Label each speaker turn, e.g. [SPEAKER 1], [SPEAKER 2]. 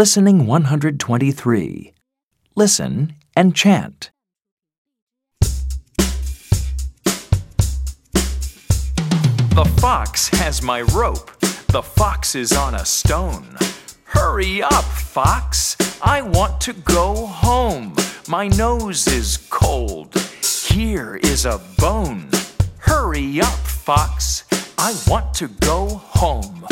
[SPEAKER 1] Listening 123. Listen and chant. The fox has my rope. The fox is on a stone. Hurry up, fox. I want to go home. My nose is cold. Here is a bone. Hurry up, fox. I want to go home.